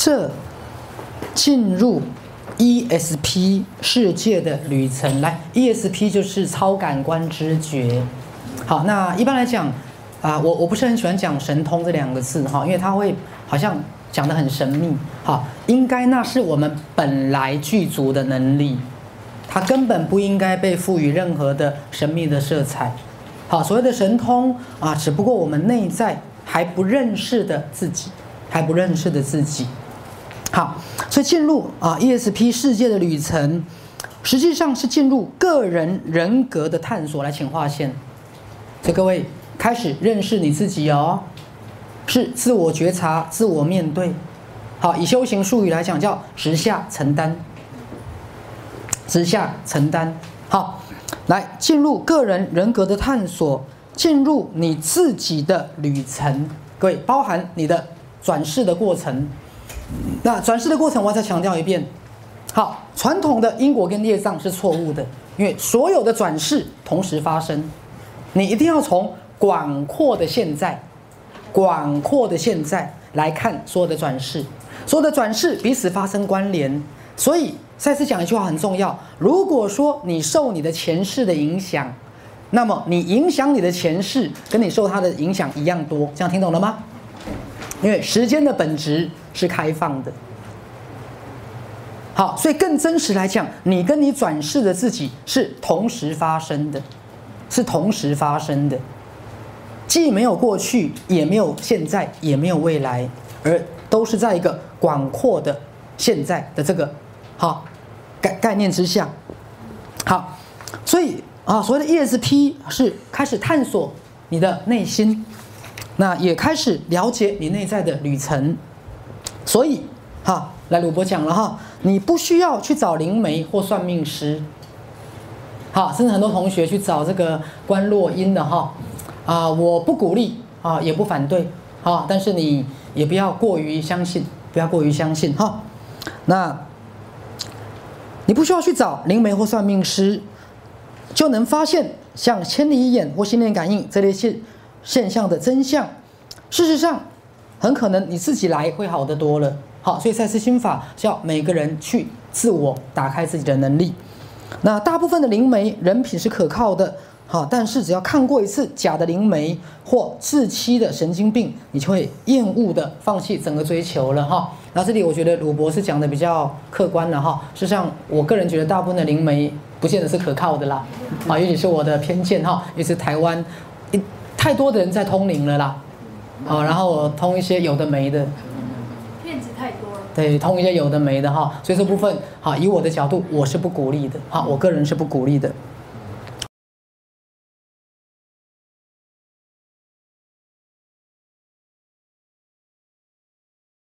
这进入 ESP 世界的旅程。来，ESP 就是超感官知觉。好，那一般来讲，啊，我我不是很喜欢讲神通这两个字哈，因为它会好像讲得很神秘。好，应该那是我们本来具足的能力，它根本不应该被赋予任何的神秘的色彩。好，所谓的神通啊，只不过我们内在还不认识的自己，还不认识的自己。好，所以进入啊 ESP 世界的旅程，实际上是进入个人人格的探索。来，请划线。所以各位开始认识你自己哦，是自我觉察、自我面对。好，以修行术语来讲，叫直下承担，直下承担。好。来进入个人人格的探索，进入你自己的旅程，各位包含你的转世的过程。那转世的过程，我再强调一遍。好，传统的因果跟业障是错误的，因为所有的转世同时发生，你一定要从广阔的现在、广阔的现在来看所有的转世，所有的转世彼此发生关联，所以。再次讲一句话很重要。如果说你受你的前世的影响，那么你影响你的前世，跟你受他的影响一样多。这样听懂了吗？因为时间的本质是开放的。好，所以更真实来讲，你跟你转世的自己是同时发生的，是同时发生的，既没有过去，也没有现在，也没有未来，而都是在一个广阔的现在的这个。好，概概念之下，好，所以啊，所谓的 ESP 是开始探索你的内心，那也开始了解你内在的旅程。所以，哈，来鲁伯讲了哈，你不需要去找灵媒或算命师，好，甚至很多同学去找这个观落阴的哈，啊，我不鼓励啊，也不反对，啊，但是你也不要过于相信，不要过于相信哈，那。你不需要去找灵媒或算命师，就能发现像千里眼或心电感应这类现现象的真相。事实上，很可能你自己来会好得多了。好，所以赛斯心法是要每个人去自我打开自己的能力。那大部分的灵媒人品是可靠的。好，但是只要看过一次假的灵媒或自欺的神经病，你就会厌恶的放弃整个追求了哈。然后这里我觉得鲁博士讲的比较客观了哈。事实上，我个人觉得大部分的灵媒不见得是可靠的啦。啊，也许是我的偏见哈。也是台湾太多的人在通灵了啦。啊，然后我通一些有的没的。骗子太多了。对，通一些有的没的哈。所以这部分好，以我的角度，我是不鼓励的。好，我个人是不鼓励的。